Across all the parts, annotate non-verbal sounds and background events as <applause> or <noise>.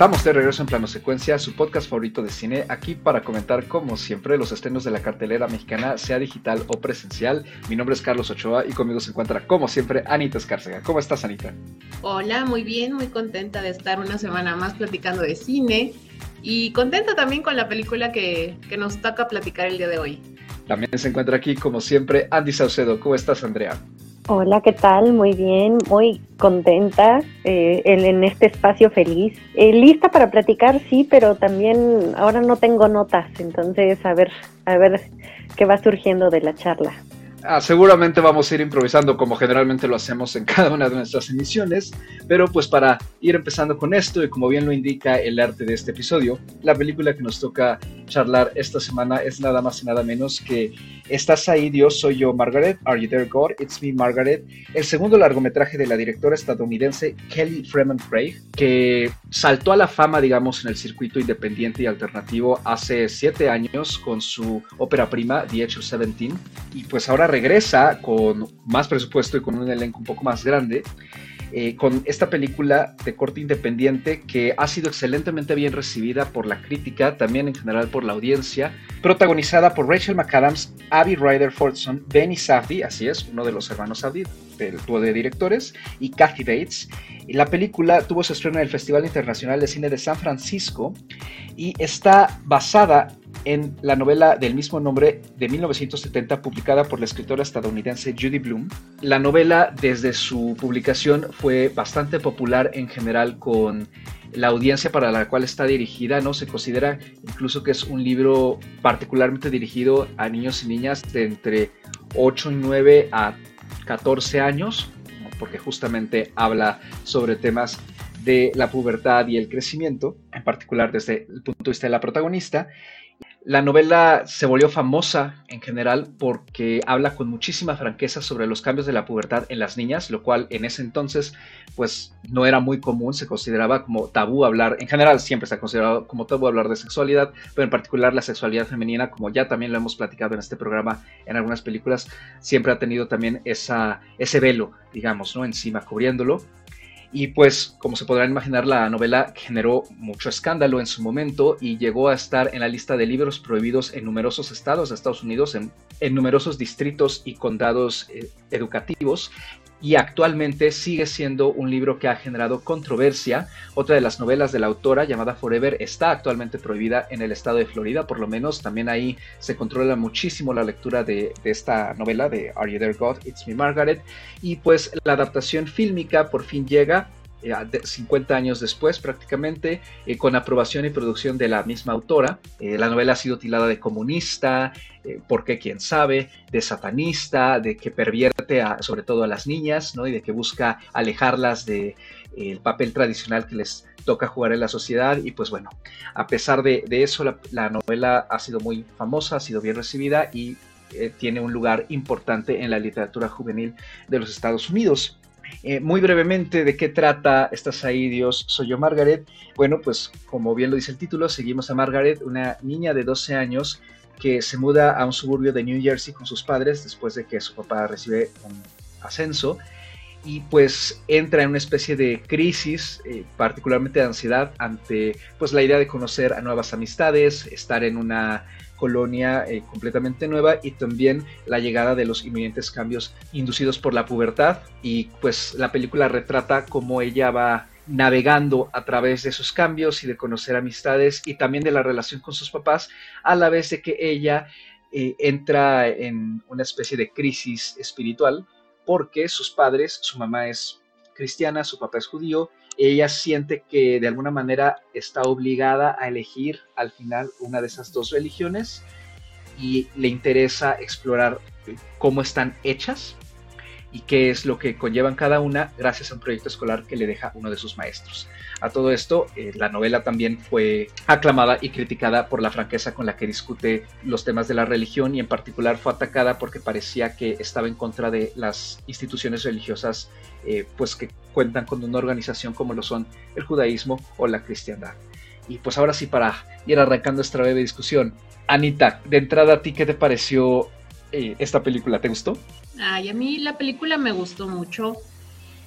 Estamos de regreso en Plano Secuencia, su podcast favorito de cine, aquí para comentar como siempre los estrenos de la cartelera mexicana, sea digital o presencial. Mi nombre es Carlos Ochoa y conmigo se encuentra como siempre Anita Escárcega. ¿Cómo estás Anita? Hola, muy bien, muy contenta de estar una semana más platicando de cine y contenta también con la película que, que nos toca platicar el día de hoy. También se encuentra aquí como siempre Andy Saucedo. ¿Cómo estás Andrea? Hola, ¿qué tal? Muy bien, muy contenta eh, en, este espacio feliz. Eh, lista para platicar, sí, pero también ahora no tengo notas, entonces a ver, a ver qué va surgiendo de la charla. Ah, seguramente vamos a ir improvisando como generalmente lo hacemos en cada una de nuestras emisiones, pero pues para ir empezando con esto y como bien lo indica el arte de este episodio, la película que nos toca charlar esta semana es nada más y nada menos que Estás ahí, Dios, soy yo, Margaret, Are You There, God, It's Me, Margaret, el segundo largometraje de la directora estadounidense Kelly Freeman Craig, que saltó a la fama, digamos, en el circuito independiente y alternativo hace siete años con su ópera prima, The Age of Seventeen, y pues ahora regresa con más presupuesto y con un elenco un poco más grande. Eh, con esta película de corte independiente que ha sido excelentemente bien recibida por la crítica, también en general por la audiencia, protagonizada por Rachel McAdams, Abby Ryder Fordson, Benny Safdie, así es, uno de los hermanos Safdie del dúo de directores, y Kathy Bates. La película tuvo su estreno en el Festival Internacional de Cine de San Francisco y está basada en la novela del mismo nombre de 1970 publicada por la escritora estadounidense Judy Bloom. La novela desde su publicación fue bastante popular en general con la audiencia para la cual está dirigida, ¿no? Se considera incluso que es un libro particularmente dirigido a niños y niñas de entre 8 y 9 a 14 años, porque justamente habla sobre temas de la pubertad y el crecimiento, en particular desde el punto de vista de la protagonista. La novela se volvió famosa en general porque habla con muchísima franqueza sobre los cambios de la pubertad en las niñas, lo cual en ese entonces pues no era muy común, se consideraba como tabú hablar, en general siempre se ha considerado como tabú hablar de sexualidad, pero en particular la sexualidad femenina, como ya también lo hemos platicado en este programa en algunas películas, siempre ha tenido también esa, ese velo, digamos, ¿no? encima cubriéndolo. Y pues, como se podrán imaginar, la novela generó mucho escándalo en su momento y llegó a estar en la lista de libros prohibidos en numerosos estados de Estados Unidos, en, numerosos distritos y condados eh, educativos. Y actualmente sigue siendo un libro que ha generado controversia. Otra de las novelas de la autora, llamada Forever, está actualmente prohibida en el estado de Florida, por lo menos. También ahí se controla muchísimo la lectura de, esta novela de Are You There God? It's Me Margaret. Y pues la adaptación fílmica por fin llega 50 eh, años después prácticamente, eh, con aprobación y producción de la misma autora. Eh, la novela ha sido tilada de comunista, porque quién sabe, de satanista, de que pervierte sobre todo a las niñas, ¿no? y de que busca alejarlas del el papel tradicional que les toca jugar en la sociedad. Y pues bueno, a pesar de, eso, la, novela ha sido muy famosa, ha sido bien recibida y tiene un lugar importante en la literatura juvenil de los Estados Unidos. Eh, muy brevemente, ¿de qué trata Estás ahí, Dios? Soy yo, Margaret. Bueno, pues como bien lo dice el título, seguimos a Margaret, una niña de 12 años que se muda a un suburbio de New Jersey con sus padres después de que su papá recibe un ascenso. Y pues entra en una especie de crisis, eh, particularmente de ansiedad, ante pues la idea de conocer a nuevas amistades, estar en una colonia eh, completamente nueva y también la llegada de los inminentes cambios inducidos por la pubertad. Y pues la película retrata cómo ella va navegando a través de esos cambios y de conocer amistades y también de la relación con sus papás a la vez de que ella eh, entra en una especie de crisis espiritual porque sus padres, su mamá es cristiana, su papá es judío ella siente que de alguna manera está obligada a elegir al final una de esas dos religiones y le interesa explorar cómo están hechas y qué es lo que conllevan cada una gracias a un proyecto escolar que le deja uno de sus maestros. A todo esto, eh, la novela también fue aclamada y criticada por la franqueza con la que discute los temas de la religión y en particular fue atacada porque parecía que estaba en contra de las instituciones religiosas eh, pues que cuentan con una organización como lo son el judaísmo o la cristiandad. Y pues ahora sí, para ir arrancando esta breve discusión, Anita, de entrada a ti, ¿qué te pareció eh, esta película? ¿Te gustó? Ay, a mí la película me gustó mucho,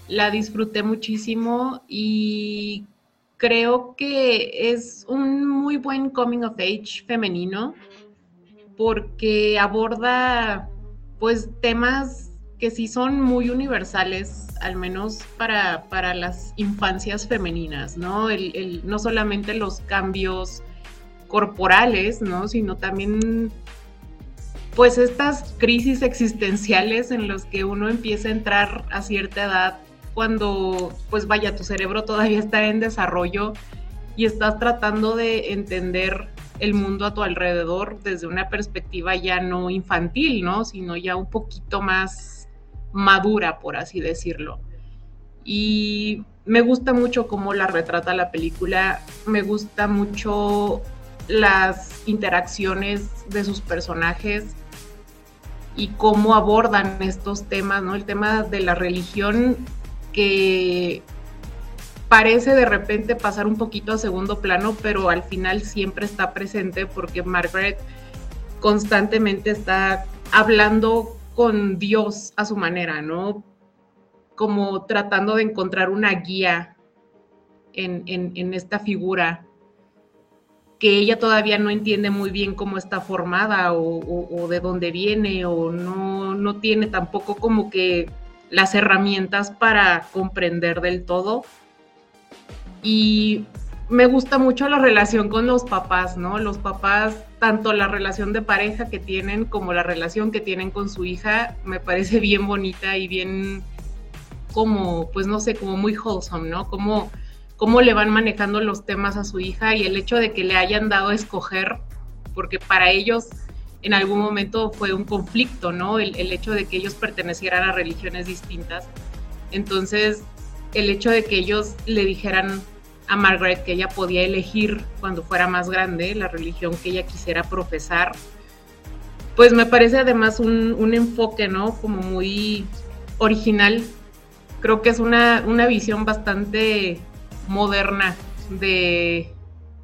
la disfruté muchísimo y creo que es un muy buen coming of age femenino porque aborda pues temas que sí son muy universales, al menos para, para las infancias femeninas, ¿no? No solamente los cambios corporales, ¿no? Sino también pues estas crisis existenciales en las que uno empieza a entrar a cierta edad cuando pues vaya tu cerebro todavía está en desarrollo y estás tratando de entender el mundo a tu alrededor desde una perspectiva ya no infantil, ¿no? Sino ya un poquito más madura, por así decirlo. Y me gusta mucho cómo la retrata la película, me gusta mucho las interacciones de sus personajes y cómo abordan estos temas, ¿no? El tema de la religión que parece de repente pasar un poquito a segundo plano, pero al final siempre está presente porque Margaret constantemente está hablando con Dios a su manera, ¿no? Como tratando de encontrar una guía en, esta figura que ella todavía no entiende muy bien cómo está formada o, de dónde viene o no, no tiene tampoco como que las herramientas para comprender del todo y me gusta mucho la relación con los papás, ¿no? Los papás, tanto la relación de pareja que tienen como la relación que tienen con su hija, me parece <laughs> bien bonita y bien como, pues no sé, como muy wholesome, ¿no? Como cómo le van manejando los temas a su hija y el hecho de que le hayan dado a escoger, porque para ellos en algún momento fue un conflicto, ¿no? El, el hecho de que ellos pertenecieran a religiones distintas. Entonces, el hecho de que ellos le dijeran a Margaret que ella podía elegir cuando fuera más grande la religión que ella quisiera profesar, pues me parece además un, enfoque, ¿no? Como muy original. Creo que es una, visión bastante moderna de,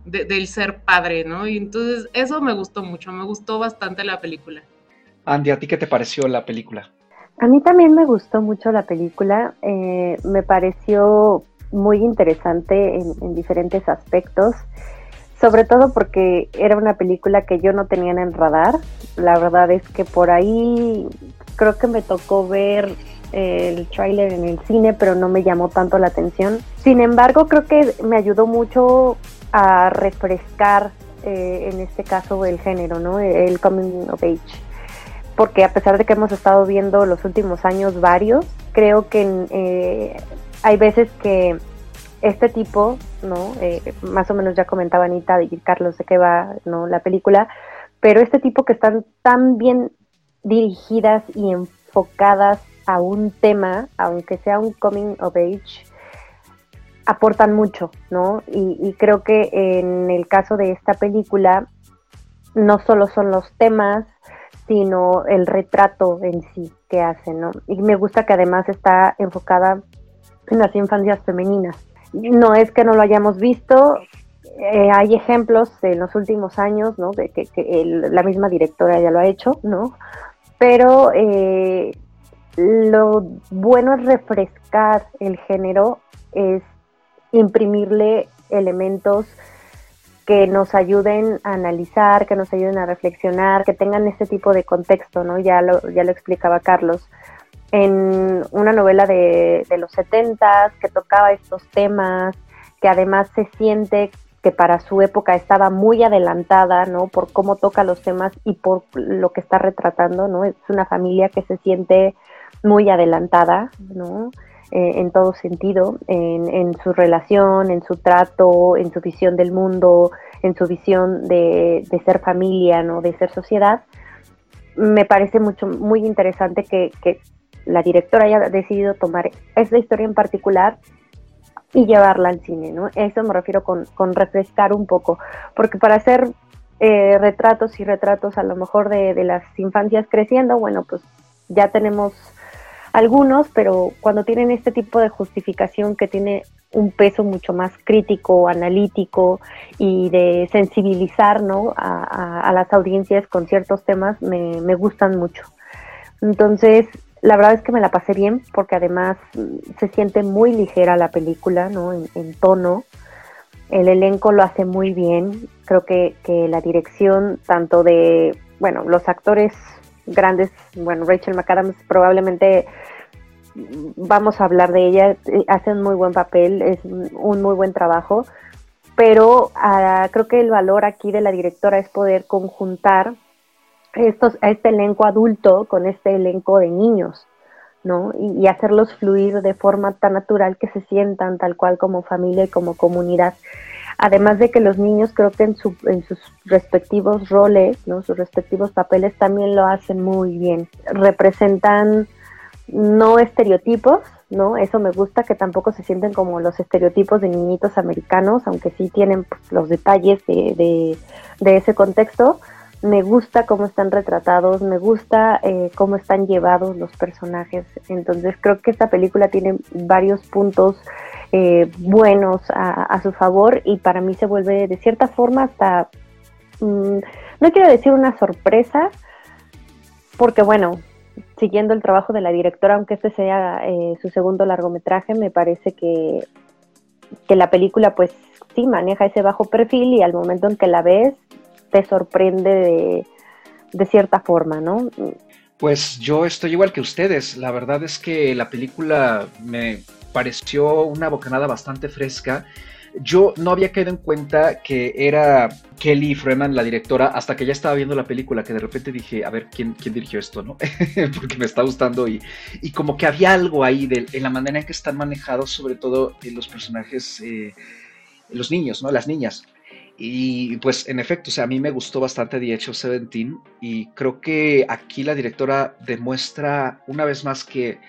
del ser padre, ¿no? Y entonces eso me gustó mucho, me gustó bastante la película. Andy, ¿a ti qué te pareció la película? A mí también me gustó mucho la película, eh, me pareció muy interesante en, diferentes aspectos, sobre todo porque era una película que yo no tenía en el radar. La verdad es que por ahí creo que me tocó ver el tráiler en el cine, pero no me llamó tanto la atención. Sin embargo, creo que me ayudó mucho a refrescar, eh, en este caso, el género, ¿no? El coming of age. Porque a pesar de que hemos estado viendo los últimos años varios, creo que eh, hay veces que este tipo, ¿no? Eh, más o menos ya comentaba Anita y Carlos de qué va, ¿no? La película, pero este tipo que están tan bien dirigidas y enfocadas a un tema, aunque sea un coming of age, aportan mucho, ¿no? Y, creo que en el caso de esta película, no solo son los temas, sino el retrato en sí que hacen, ¿no? Y me gusta que además está enfocada en las infancias femeninas. No es que no lo hayamos visto, eh, hay ejemplos en los últimos años, ¿no? De que, la misma directora ya lo ha hecho, ¿no? Pero eh, lo bueno es refrescar el género, es imprimirle elementos que nos ayuden a analizar, que nos ayuden a reflexionar, que tengan este tipo de contexto, ¿no? Ya lo, ya lo explicaba Carlos en una novela de, los setentas que tocaba estos temas, que además se siente que para su época estaba muy adelantada, ¿no? Por cómo toca los temas y por lo que está retratando, ¿no? Es una familia que se siente muy adelantada, ¿no? Eh, en todo sentido, en, su relación, en su trato, en su visión del mundo, en su visión de, ser familia, ¿no? De ser sociedad. Me parece mucho, muy interesante que, la directora haya decidido tomar esta historia en particular y llevarla al cine, ¿no? Eso me refiero con, refrescar un poco, porque para hacer eh, retratos y retratos a lo mejor de, las infancias creciendo, bueno, pues ya tenemos algunos, pero cuando tienen este tipo de justificación que tiene un peso mucho más crítico, analítico y de sensibilizar ¿no? a, las audiencias con ciertos temas, me, gustan mucho. Entonces, la verdad es que me la pasé bien porque además mm, se siente muy ligera la película, ¿no? En, tono. El elenco lo hace muy bien. Creo que, que la dirección, tanto de, bueno, los actores grandes, bueno, Rachel McAdams probablemente vamos a hablar de ella, hace un muy buen papel, es un muy buen trabajo, pero uh, creo que el valor aquí de la directora es poder conjuntar estos, este elenco adulto con este elenco de niños, ¿no? Y, hacerlos fluir de forma tan natural que se sientan tal cual como familia y como comunidad. Además de que los niños creo que en, su, en sus respectivos roles, ¿no? sus respectivos papeles también lo hacen muy bien. Representan no estereotipos, ¿no? Eso me gusta, que tampoco se sienten como los estereotipos de niñitos americanos, aunque sí tienen pues, los detalles de, de, ese contexto. Me gusta cómo están retratados, me gusta eh, cómo están llevados los personajes. Entonces creo que esta película tiene varios puntos eh, buenos a, a, su favor y para mí se vuelve de cierta forma hasta, mmm, no quiero decir una sorpresa, porque bueno, siguiendo el trabajo de la directora, aunque este sea eh, su segundo largometraje, me parece que, que la película pues sí maneja ese bajo perfil y al momento en que la ves te sorprende de, de cierta forma, ¿no? Pues yo estoy igual que ustedes. La verdad es que la película me pareció una bocanada bastante fresca. Yo no había caído en cuenta que era Kelly Freeman, la directora, hasta que ya estaba viendo la película, que de repente dije, a ver, ¿quién, quién dirigió esto, no? <laughs> Porque me está gustando y, y, como que había algo ahí de, en la manera en que están manejados, sobre todo en los personajes, eh, los niños, ¿no? Las niñas. Y pues en efecto, o sea, a mí me gustó bastante The Edge of Seventeen y creo que aquí la directora demuestra una vez más que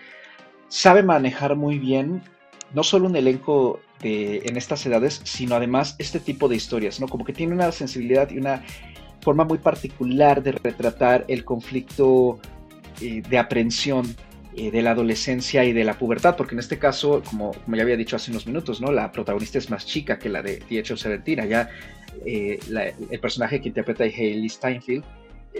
sabe manejar muy bien no solo un elenco de, en estas edades, sino además este tipo de historias, ¿no? Como que tiene una sensibilidad y una forma muy particular de retratar el conflicto eh, de aprehensión eh, de la adolescencia y de la pubertad, porque en este caso, como, como, ya había dicho hace unos minutos, ¿no? La protagonista es más chica que la de The Edge of Seventeen, ya eh, el personaje que interpreta a Hayley Steinfeld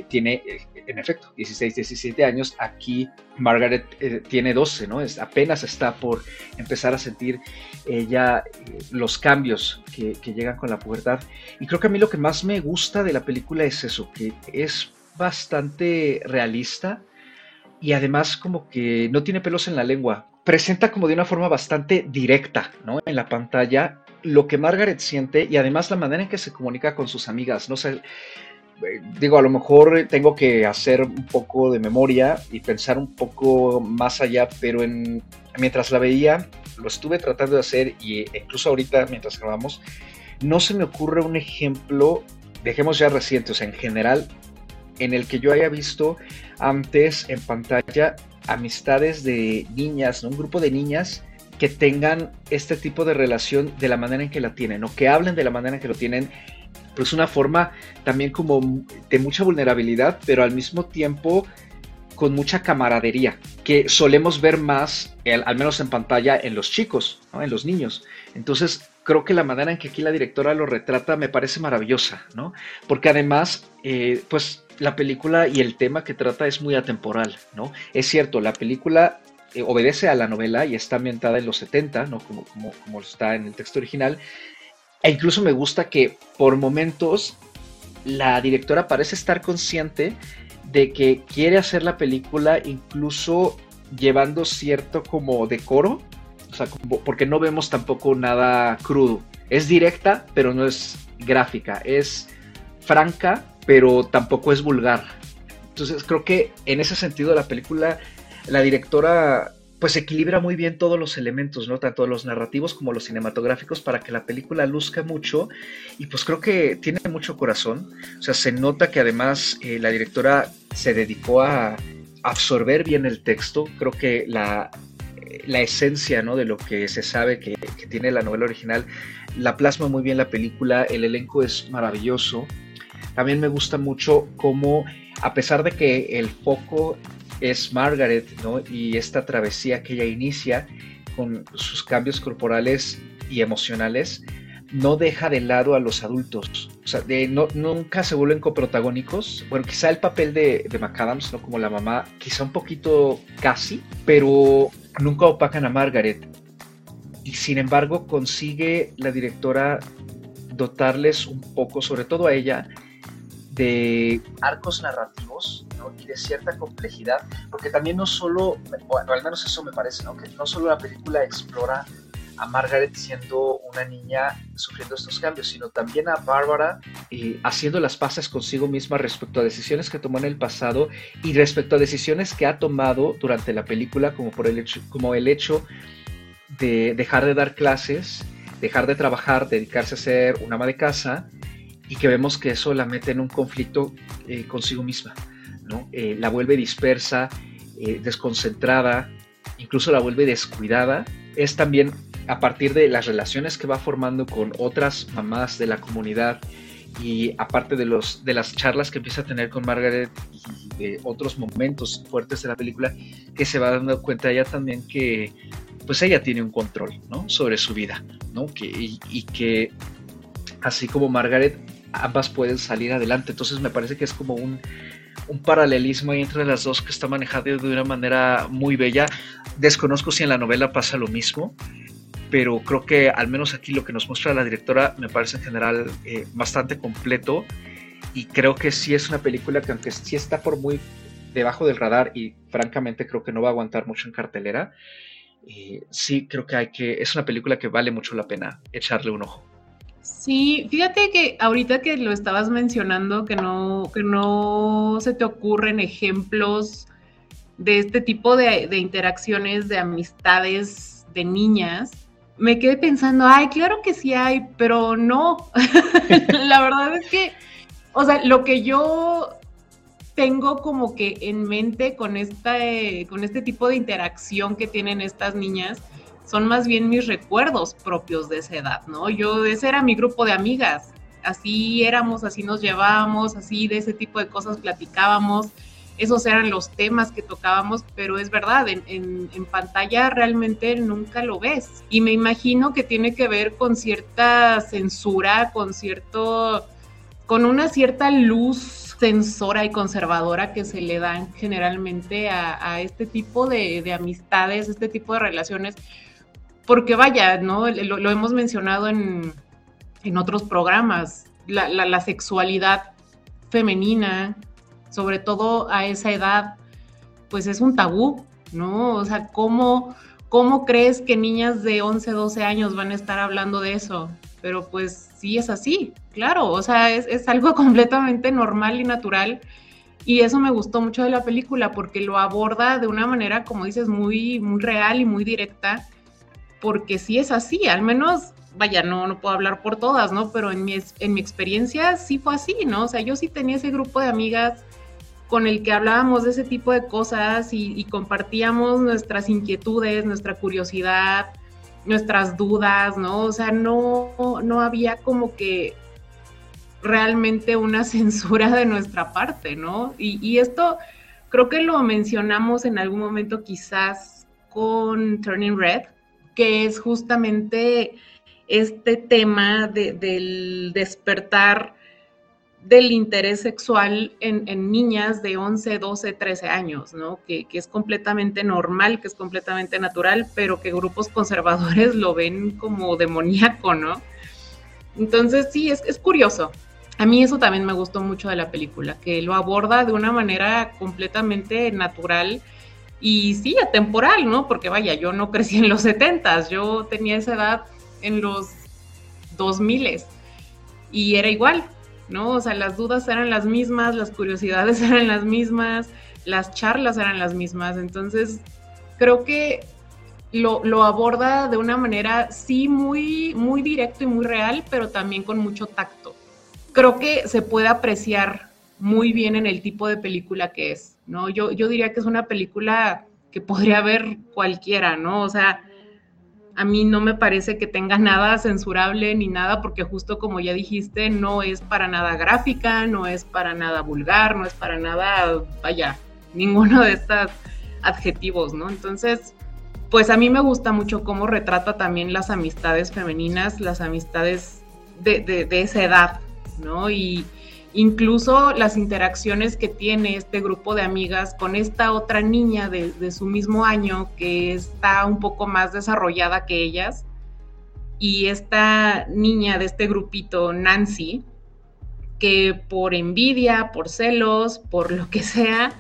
tiene, eh, en efecto, 16, 17 años. Aquí Margaret eh, tiene 12, ¿no? Es, apenas está por empezar a sentir ella eh, los cambios que, llegan con la pubertad. Y creo que a mí lo que más me gusta de la película es eso, que es bastante realista y además como que no tiene pelos en la lengua. Presenta como de una forma bastante directa, ¿no? En la pantalla lo que Margaret siente y además la manera en que se comunica con sus amigas, ¿no? sé digo, a lo mejor tengo que hacer un poco de memoria y pensar un poco más allá, pero en, mientras la veía, lo estuve tratando de hacer y incluso ahorita, mientras grabamos, no se me ocurre un ejemplo, dejemos ya reciente, o sea, en general, en el que yo haya visto antes en pantalla amistades de niñas, ¿no? un grupo de niñas que tengan este tipo de relación de la manera en que la tienen, o que hablen de la manera en que lo tienen pero es una forma también como de mucha vulnerabilidad, pero al mismo tiempo con mucha camaradería, que solemos ver más, al menos en pantalla, en los chicos, en los niños. Entonces, creo que la manera en que aquí la directora lo retrata me parece maravillosa, ¿no? Porque además, eh, pues la película y el tema que trata es muy atemporal, ¿no? Es cierto, la película eh, obedece a la novela y está ambientada en los 70, ¿no? Como, como, como está en el texto original, e incluso me gusta que por momentos la directora parece estar consciente de que quiere hacer la película incluso llevando cierto como decoro, o sea, porque no vemos tampoco nada crudo. Es directa, pero no es gráfica. Es franca, pero tampoco es vulgar. Entonces creo que en ese sentido la película, la directora pues equilibra muy bien todos los elementos, ¿no? Tanto los narrativos como los cinematográficos para que la película luzca mucho y pues creo que tiene mucho corazón. O sea, se nota que además eh, la directora se dedicó a absorber bien el texto. Creo que la, la esencia, ¿no? De lo que se sabe que, que tiene la novela original la plasma muy bien la película. El elenco es maravilloso. También me gusta mucho cómo, a pesar de que el foco es Margaret, ¿no? Y esta travesía que ella inicia con sus cambios corporales y emocionales, no deja de lado a los adultos. O sea, no, nunca se vuelven coprotagónicos. Bueno, quizá el papel de, de McAdams, ¿no? Como la mamá, quizá un poquito casi, pero nunca opacan a Margaret. y sin embargo consigue la directora dotarles un poco, sobre todo a ella, de arcos narrativos y de cierta complejidad, porque también no solo, bueno, al menos eso me parece, ¿no? que no solo la película explora a Margaret siendo una niña sufriendo estos cambios, sino también a Bárbara eh, haciendo las paces consigo misma respecto a decisiones que tomó en el pasado y respecto a decisiones que ha tomado durante la película, como, por el hecho, como el hecho de dejar de dar clases, dejar de trabajar, dedicarse a ser una ama de casa y que vemos que eso la mete en un conflicto eh, consigo misma, Eh, la vuelve dispersa, desconcentrada, incluso la vuelve descuidada. Es también a partir de las relaciones que va formando con otras mamás de la comunidad y aparte de, los, de las charlas que empieza a tener con Margaret y de otros momentos fuertes de la película, que se va dando cuenta ella también que pues ella tiene un control sobre su vida y, que así como Margaret ambas pueden salir adelante. Entonces me parece que es como un, un paralelismo entre las dos que está manejado de una manera muy bella. Desconozco si en la novela pasa lo mismo, pero creo que al menos aquí lo que nos muestra la directora me parece en general eh, bastante completo y creo que sí es una película que aunque sí está por muy debajo del radar y francamente creo que no va a aguantar mucho en cartelera, eh, sí creo que hay que, es una película que vale mucho la pena echarle un ojo. Sí, fíjate que ahorita que lo estabas mencionando, que no, que no se te ocurren ejemplos de este tipo de, interacciones, de amistades de niñas, me quedé pensando, ay, claro que sí hay, pero no. <laughs> la verdad es que, o sea, lo que yo tengo como que en mente con, esta, con este tipo de interacción que tienen estas niñas son más bien mis recuerdos propios de esa edad, ¿no? Yo, ese era mi grupo de amigas, así éramos, así nos llevábamos, así de ese tipo de cosas platicábamos esos eran los temas que tocábamos, pero es verdad, en, pantalla realmente nunca lo ves. Y me imagino que tiene que ver con cierta censura, con cierto, con una cierta luz censora y conservadora que se le dan generalmente a, este tipo de, amistades, este tipo de relaciones, porque vaya, ¿no? Lo, hemos mencionado en, otros programas, la sexualidad femenina sobre todo a esa edad, pues es un tabú, ¿no? O sea, ¿cómo, cómo crees que niñas de 11, 12 años van a estar hablando de eso? Pero pues sí es así, claro, o sea, es, algo <laughs> completamente normal y natural. Y eso me gustó mucho de la película porque lo aborda de una manera, como dices, muy, muy real y muy directa, porque sí es así, al menos, vaya, no, no puedo hablar por todas, ¿no? Pero en mi, en mi experiencia sí fue así, ¿no? O sea, yo sí tenía ese grupo de amigas con el que hablábamos de ese tipo de cosas y, compartíamos nuestras inquietudes, nuestra curiosidad, nuestras dudas, ¿no? O sea, no, no había como que realmente una <laughs> censura de nuestra parte, ¿no? Y, y, esto creo que lo mencionamos en algún momento quizás con Turning Red, que es justamente este tema de, del despertar del interés sexual en, niñas de 11, 12, 13 años, ¿no? Que, es completamente normal, que es completamente natural, pero que grupos conservadores <laughs> lo ven como demoníaco, ¿no? Entonces sí, es, es curioso. A mí eso también me gustó mucho de la película, que lo aborda de una manera completamente natural y sí, atemporal, ¿no? Porque vaya, yo no crecí en los 70, yo tenía esa edad en los 2000 y era igual, ¿no? O sea, las dudas eran las mismas, las curiosidades <laughs> eran las mismas, las charlas eran las mismas. Entonces, creo que lo, lo, aborda de una manera, sí, muy, muy directo y muy real, pero también con mucho tacto. Creo que se puede apreciar muy bien en el tipo de película que es, ¿no? Yo, yo diría que es una película que podría ver cualquiera, ¿no? O sea, a mí no me parece que tenga nada censurable ni nada, porque justo como ya dijiste, no es para nada gráfica, no es para nada vulgar, no es para nada, vaya, ninguno de estos adjetivos, ¿no? Entonces, pues a mí me gusta mucho cómo retrata también las amistades femeninas, las amistades de, de esa edad, ¿no? Y, incluso las interacciones que tiene este grupo de amigas con esta otra niña de, su mismo año que está un poco más desarrollada que ellas, y esta niña de este grupito, Nancy, que por envidia, por celos, por lo que sea,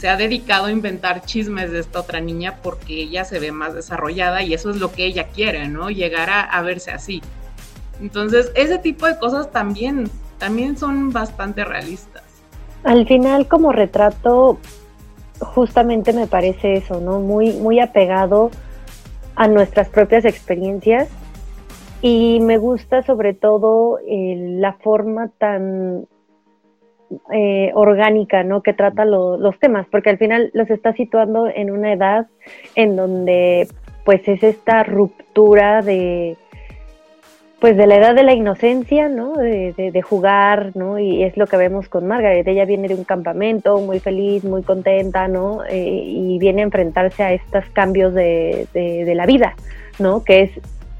se ha dedicado a inventar chismes de esta otra niña porque ella se ve más desarrollada y eso es lo que ella quiere, ¿no? Llegar a, verse así. Entonces, ese tipo de cosas también, también son bastante realistas. Al final, como retrato, justamente me parece eso, ¿no? Muy, muy apegado a nuestras propias experiencias y me gusta sobre todo eh, la forma tan eh, orgánica, ¿no? Que trata los temas, porque al final los está situando en una edad en donde, pues, es esta ruptura de, pues, de la edad de la inocencia, ¿no? De, jugar, ¿no? Y es lo que vemos con Margaret. Ella viene de un campamento muy feliz, muy contenta, ¿no? Eh, y viene a enfrentarse a estos cambios de, de la vida, ¿no? Que es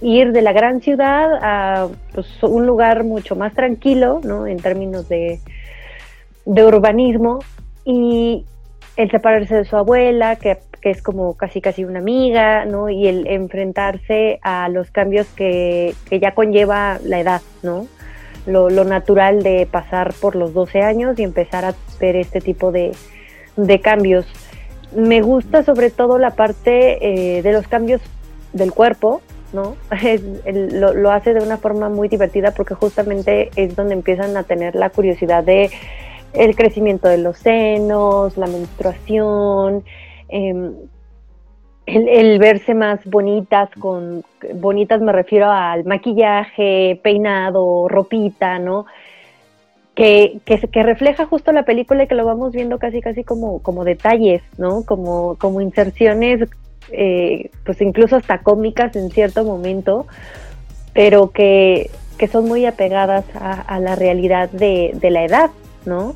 ir de la gran ciudad a pues, un lugar mucho más tranquilo, ¿no? En términos de, de urbanismo y el separarse de su abuela, que, es como casi casi una amiga, ¿no? Y el enfrentarse a los cambios que, ya conlleva la edad, ¿no? Lo, natural de pasar por los 12 años y empezar a ver este tipo de, cambios. Me gusta sobre todo la parte eh, de los cambios del cuerpo, ¿no? <laughs> lo, lo, hace de una forma muy divertida porque justamente es donde empiezan a tener la curiosidad de el crecimiento de los senos, la menstruación, em, el, verse más bonitas, con bonitas me refiero al maquillaje, peinado, ropita, ¿no? Que, que, refleja justo la película y que lo vamos viendo casi casi como, como detalles, ¿no? Como, como inserciones, eh, pues incluso hasta cómicas en cierto momento, pero que, son muy apegadas a, la realidad de, de la edad, ¿no?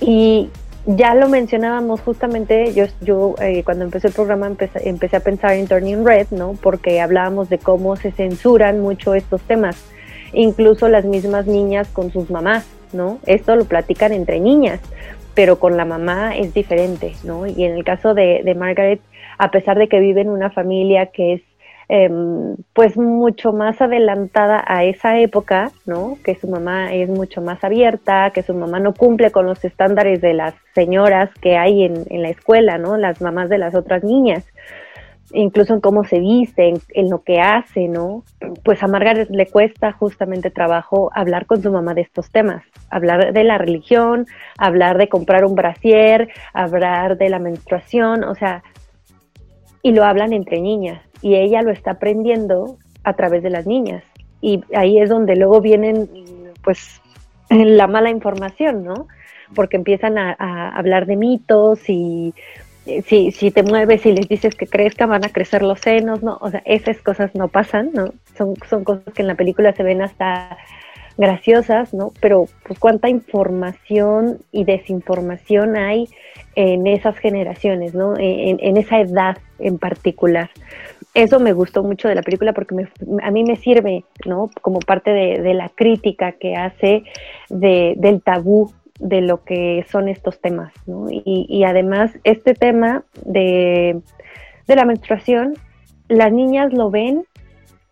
Y ya lo mencionábamos justamente, yo, yo eh, cuando empecé el programa empecé, empecé, a pensar en Turning Red, ¿no? Porque hablábamos de cómo se censuran mucho estos temas, incluso las mismas niñas con sus mamás, ¿no? Esto lo platican entre niñas, pero con la mamá es diferente, ¿no? Y en el caso de, de Margaret, a pesar de que vive en una familia que es Em, pues mucho más adelantada a esa época, ¿no? Que su mamá es mucho más abierta, que su mamá no cumple con los estándares de las señoras que hay en, la escuela, ¿no? Las mamás de las otras niñas, incluso en cómo se viste, en, lo que hace, ¿no? Pues a Margaret le cuesta justamente trabajo hablar con su mamá de estos temas, hablar de la religión, hablar de comprar un brasier, hablar de la menstruación, o sea, y lo hablan entre niñas y ella lo está aprendiendo a través de las niñas. Y ahí es donde luego vienen, pues, <laughs> la mala información, ¿no? Porque empiezan a, hablar de mitos y eh, si, si te mueves y les dices que crezcan, van a crecer los senos, ¿no? O sea, esas cosas no pasan, ¿no? Son, son cosas que en la película se ven hasta graciosas, ¿no? Pero pues cuánta información y desinformación hay en esas generaciones, ¿no? En, esa edad en particular eso me gustó mucho de la película porque a mí me sirve, ¿no? Como parte de, la crítica que hace del tabú de lo que son estos temas, ¿no? Y, además, este tema de, de la menstruación, las niñas lo ven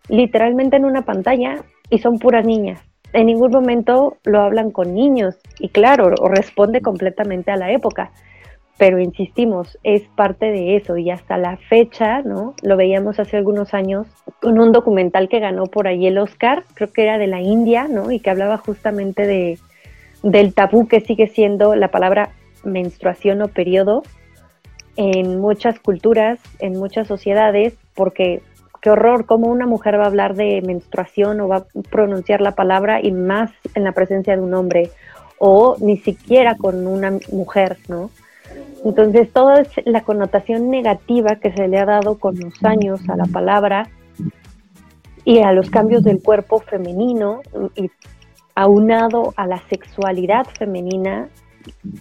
literalmente en una pantalla y son puras niñas. En ningún momento lo hablan con niños y claro, responde completamente a la época pero insistimos, es parte de eso y hasta la fecha, ¿no? Lo veíamos hace algunos años con un documental que ganó por ahí el Oscar, creo que era de la India, ¿no? Y que hablaba justamente de, del tabú que sigue siendo la palabra menstruación o periodo en muchas culturas, en muchas sociedades, porque qué horror, cómo una mujer va a hablar de menstruación o va a pronunciar la palabra y más en la presencia de un hombre o ni siquiera con una mujer, ¿no? Entonces, toda la connotación negativa que se le ha dado con los años a la palabra y a los cambios del cuerpo femenino y aunado a la sexualidad femenina,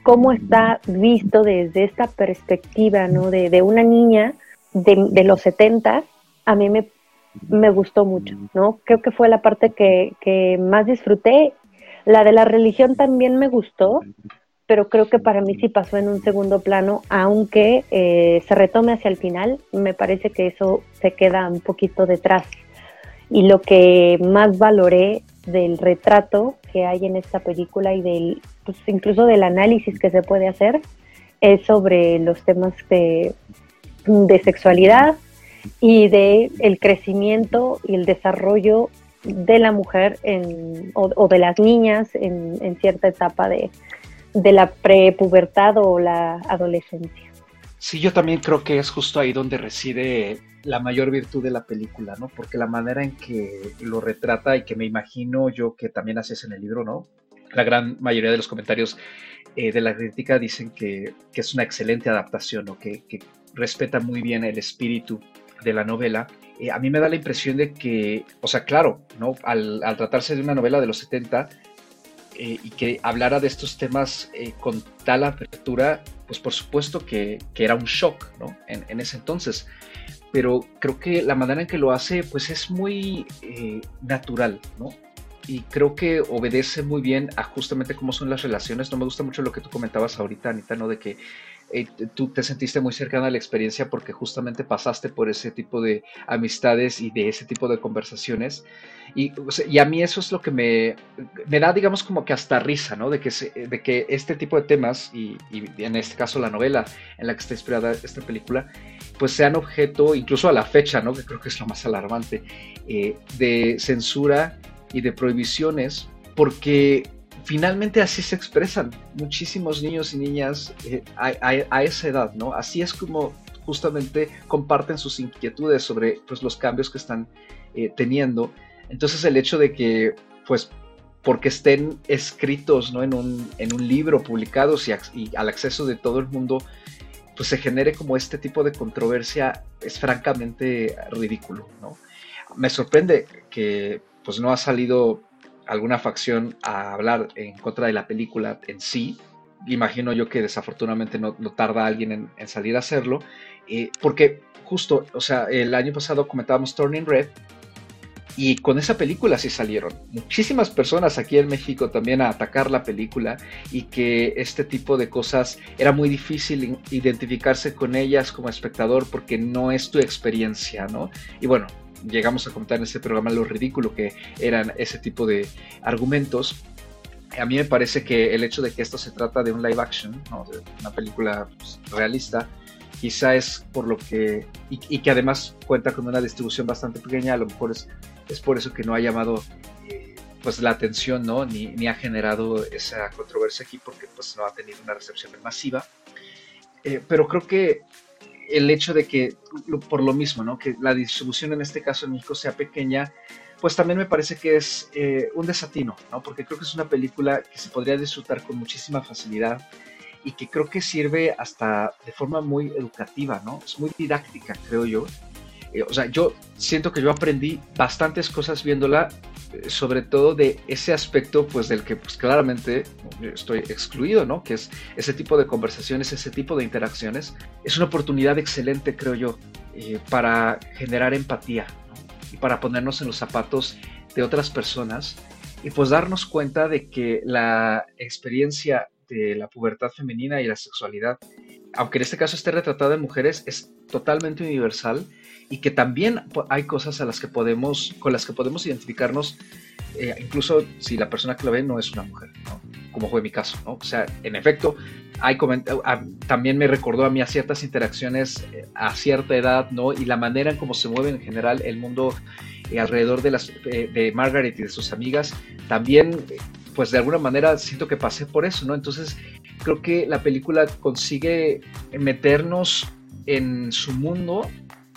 cómo está visto desde esta perspectiva, ¿no? De, una niña de, los 70, a mí me, me, gustó mucho, ¿no? Creo que fue la parte que, que más disfruté. La de la religión también me gustó, pero creo que para mí sí pasó en un segundo plano, aunque eh, se retome hacia el final, me parece que eso se queda un poquito detrás. Y lo que más valoré del retrato que hay en esta película y del, pues, incluso del análisis que se puede hacer es sobre los temas de, de sexualidad y de el crecimiento y el desarrollo de la mujer en, o, de las niñas en, cierta etapa de, de la prepubertad o la adolescencia. Sí, yo también creo que es justo ahí donde reside la mayor virtud de la película, ¿no? Porque la manera en que lo retrata y que me imagino yo que también haces en el libro, ¿no? La gran mayoría de los comentarios eh, de la crítica dicen que, es una excelente adaptación, o que, que respeta muy bien el espíritu de la novela, eh, a mí me da la impresión de que, o sea, claro, ¿no? Al, tratarse de una novela de los 70 eh, y que hablara de estos temas eh, con tal apertura, pues por supuesto que, era un shock, ¿no? En, ese entonces. Pero creo que la manera en que lo hace, pues es muy natural, ¿no? y creo que obedece muy bien a justamente cómo son las relaciones. No me gusta mucho lo que tú comentabas ahorita, Anita, ¿no? De que eh, tú te sentiste muy cercana a la experiencia porque justamente pasaste por ese tipo de amistades y de ese tipo de conversaciones. Y, y a mí eso es lo que me, me, da, digamos, como que hasta risa, ¿no? De que, de que este tipo de temas, y, en este caso la novela en la que está inspirada esta película, pues sean objeto, incluso a la fecha, ¿no? Que creo que es lo más alarmante, eh, de censura y de prohibiciones, porque finalmente así se expresan muchísimos niños y niñas eh, a, esa edad, ¿no? Así es como justamente comparten sus inquietudes sobre pues, los cambios que están eh, teniendo. Entonces el hecho de que, pues, porque estén escritos ¿no? en, un, en un libro, publicados y, y, al acceso de todo el mundo, pues se genere como este tipo de controversia es francamente ridículo, ¿no? Me sorprende que pues no ha salido alguna facción a hablar en contra de la película en sí. Imagino yo que desafortunadamente no, tarda alguien en, salir a hacerlo, eh, porque justo, o sea, el año pasado comentábamos Turning Red y con esa película sí salieron muchísimas personas aquí en México también a atacar la película y que este tipo de cosas era muy difícil identificarse con ellas como espectador porque no es tu experiencia, ¿no? Y bueno, llegamos a comentar en este programa lo ridículo que eran ese tipo de argumentos. A mí me parece que el hecho de que esto se trata de un live action, de una película pues, realista, quizá es por lo que, y, que además cuenta con una distribución bastante pequeña, a lo mejor es, es por eso que no ha llamado eh, pues la atención, ¿no? Ni, ni, ha generado esa controversia aquí porque pues no ha tenido una recepción masiva. Eh, pero creo que el hecho de que, por lo mismo, ¿no? que la distribución en este caso en México sea pequeña, pues también me parece que es eh, un desatino, ¿no? porque creo que es una película que se podría disfrutar con muchísima facilidad y que creo que sirve hasta de forma muy educativa, ¿no? Es muy didáctica, creo yo. Eh, o sea, yo siento que yo aprendí bastantes cosas viéndola, sobre todo de ese aspecto, pues del que pues claramente estoy excluido, ¿no? Que es ese tipo de conversaciones, ese tipo de interacciones. Es una oportunidad excelente, creo yo, eh, para generar empatía y para ponernos en los zapatos de otras personas y pues darnos cuenta de que la experiencia de la pubertad femenina y la sexualidad, aunque en este caso esté retratada en mujeres, es totalmente universal y que también hay cosas a las que podemos, con las que podemos identificarnos, eh, incluso si la persona que lo ve no es una mujer, como fue mi caso. ¿no? O sea, en efecto, hay también me recordó a mí a ciertas interacciones eh, a cierta edad, ¿no? Y la manera en cómo se mueve en general el mundo eh, alrededor de, las, de Margaret y de sus amigas, también, pues de alguna manera siento que pasé por eso, ¿no? Entonces, creo que la película consigue meternos en su mundo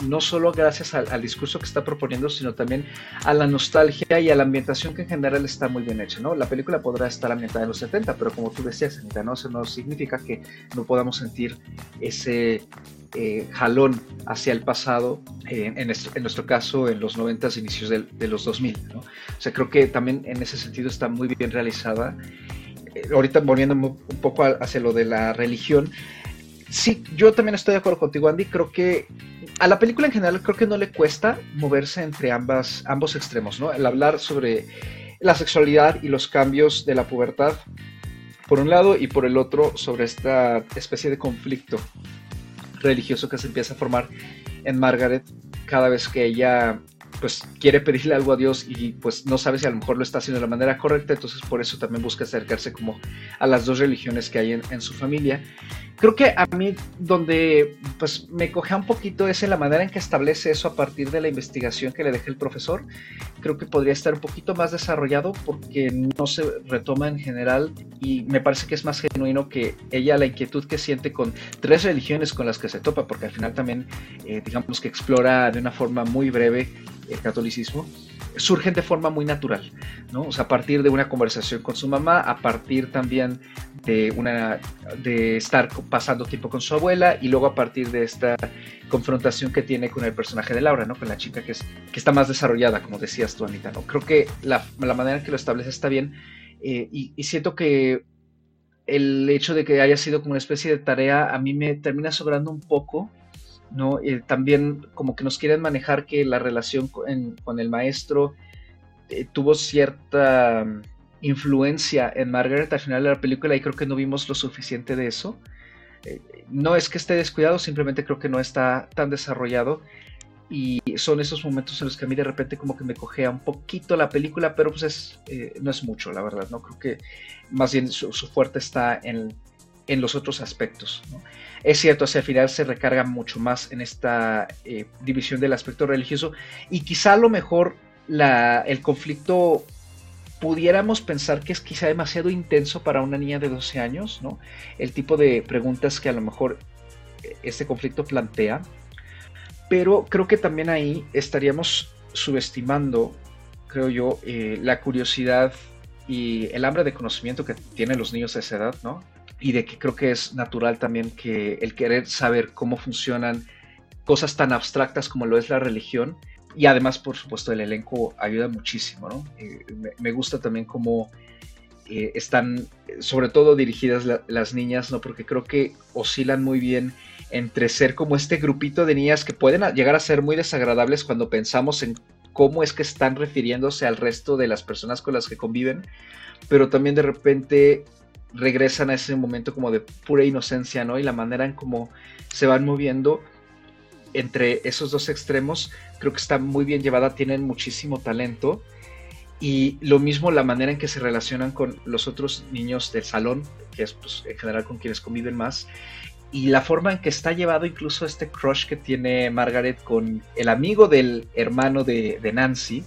no solo gracias al, discurso que está proponiendo, sino también a la nostalgia y a la ambientación que en general está muy bien hecha, ¿no? La película podrá estar ambientada en los 70, pero como tú decías, Anita, ¿no? Eso no significa que no podamos sentir ese eh, jalón hacia el pasado, eh, en, nuestro caso en los 90, inicios de, los 2000, ¿no? O sea, creo que también en ese sentido está muy bien realizada. Eh, ahorita volviendo un poco hacia lo de la religión, sí, yo también estoy de acuerdo contigo, Andy. Creo que a la película en general creo que no le cuesta moverse entre ambos extremos, ¿no? El hablar sobre la sexualidad y los cambios de la pubertad, por un lado, y por el otro, sobre esta especie de conflicto religioso que se empieza a formar en Margaret cada vez que ella pues quiere pedirle algo a Dios y pues no sabe si a lo mejor lo está haciendo de la manera correcta, entonces por eso también busca acercarse como a las dos religiones que hay en, su familia. Creo que a mí donde pues me coge un poquito es en la manera en que establece eso a partir de la investigación que le deja el profesor. Creo que podría estar un poquito más desarrollado porque no se retoma en general y me parece que es más genuino que ella la inquietud que siente con tres religiones con las que se topa, porque al final también eh, digamos que explora de una forma muy breve el catolicismo, surgen de forma muy natural, ¿no? O sea, a partir de una conversación con su mamá, a partir también de una de estar pasando tiempo con su abuela y luego a partir de esta confrontación que tiene con el personaje de Laura, ¿no? Con la chica que es que está más desarrollada, como decías tú, Anita, ¿no? Creo que la, manera en que lo establece está bien eh, y, y siento que el hecho de que haya sido como una especie de tarea a mí me termina sobrando un poco ¿no? también como que nos quieren manejar que la relación con, el maestro eh, tuvo cierta mm, influencia en Margaret al final de la película y creo que no vimos lo suficiente de eso. Eh, no es que esté descuidado, simplemente creo que no está tan desarrollado y son esos momentos en los que a mí de repente como que me cogea un poquito la película, pero pues eh, no es mucho, la verdad, ¿no? Creo que más bien su, fuerte está en, en los otros aspectos. Es cierto, hacia el final se recarga mucho más en esta eh, división del aspecto religioso y quizá a lo mejor el conflicto pudiéramos pensar que es quizá demasiado intenso para una niña de 12 años, ¿no? El tipo de preguntas que a lo mejor eh, este conflicto plantea. Pero creo que también ahí estaríamos subestimando, creo yo, eh, la curiosidad y el hambre de conocimiento que tienen los niños a esa edad, ¿no? Y de que creo que es natural también que el querer saber cómo funcionan cosas tan abstractas como lo es la religión y además por supuesto el elenco ayuda muchísimo, ¿no? Eh, me, gusta también cómo eh, están sobre todo dirigidas las niñas, ¿no? Porque creo que oscilan muy bien entre ser como este grupito de niñas que pueden llegar a ser muy desagradables cuando pensamos en cómo es que están refiriéndose al resto de las personas con las que conviven, pero también de repente regresan a ese momento como de pura inocencia, ¿no? Y la manera en cómo se van moviendo entre esos dos extremos, creo que está muy bien llevada, tienen muchísimo talento. Y lo mismo la manera en que se relacionan con los otros niños del salón, que es pues, en general con quienes conviven más, y la forma en que está llevado incluso este crush que tiene Margaret con el amigo del hermano de, Nancy,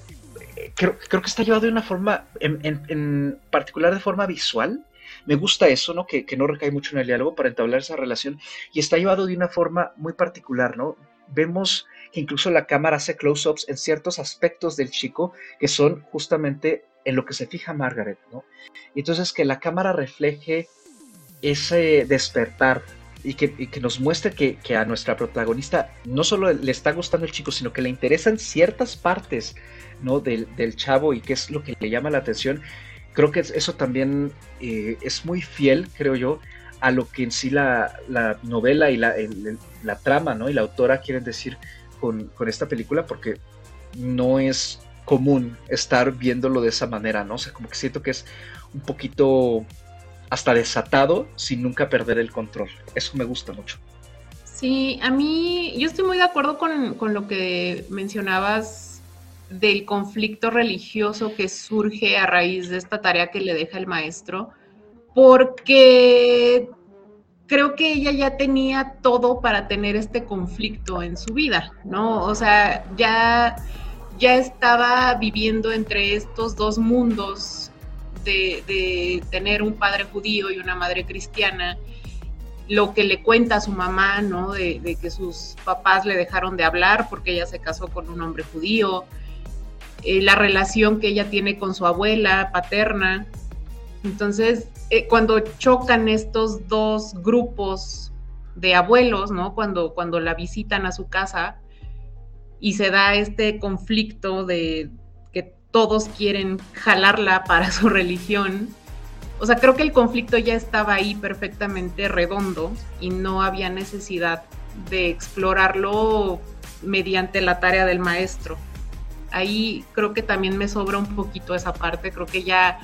eh, creo, creo, que está llevado de una forma, en, en particular de forma visual, me gusta eso, ¿no? Que, no recae mucho en el diálogo para entablar esa relación y está llevado de una forma muy particular, ¿no? Vemos que incluso la cámara hace close-ups en ciertos aspectos del chico que son justamente en lo que se fija Margaret, ¿no? Y entonces que la cámara refleje ese despertar y que, nos muestre que, a nuestra protagonista no solo le está gustando el chico, sino que le interesan ciertas partes ¿no? del, del chavo y que es lo que le llama la atención, creo que eso también eh, es muy fiel, creo yo, a lo que en sí la, novela y la, trama, ¿no? Y la autora quieren decir con, esta película, porque no es común estar viéndolo de esa manera, ¿no? O sea, como que siento que es un poquito hasta desatado sin nunca perder el control. Eso me gusta mucho. Sí, a mí, yo estoy muy de acuerdo con, con lo que mencionabas del conflicto religioso que surge a raíz de esta tarea que le deja el maestro, porque creo que ella ya tenía todo para tener este conflicto en su vida, ¿no? O sea, ya, ya estaba viviendo entre estos dos mundos de, tener un padre judío y una madre cristiana, lo que le cuenta a su mamá, ¿no? De, de, que sus papás le dejaron de hablar porque ella se casó con un hombre judío, eh, la relación que ella tiene con su abuela paterna. Entonces, eh, cuando chocan estos dos grupos de abuelos, ¿no? Cuando, cuando la visitan a su casa y se da este conflicto de que todos quieren jalarla para <laughs> su religión. O sea, creo que el conflicto ya estaba ahí perfectamente redondo y no había necesidad de explorarlo mediante la tarea del maestro ahí creo que también me sobra un poquito esa parte, creo que ya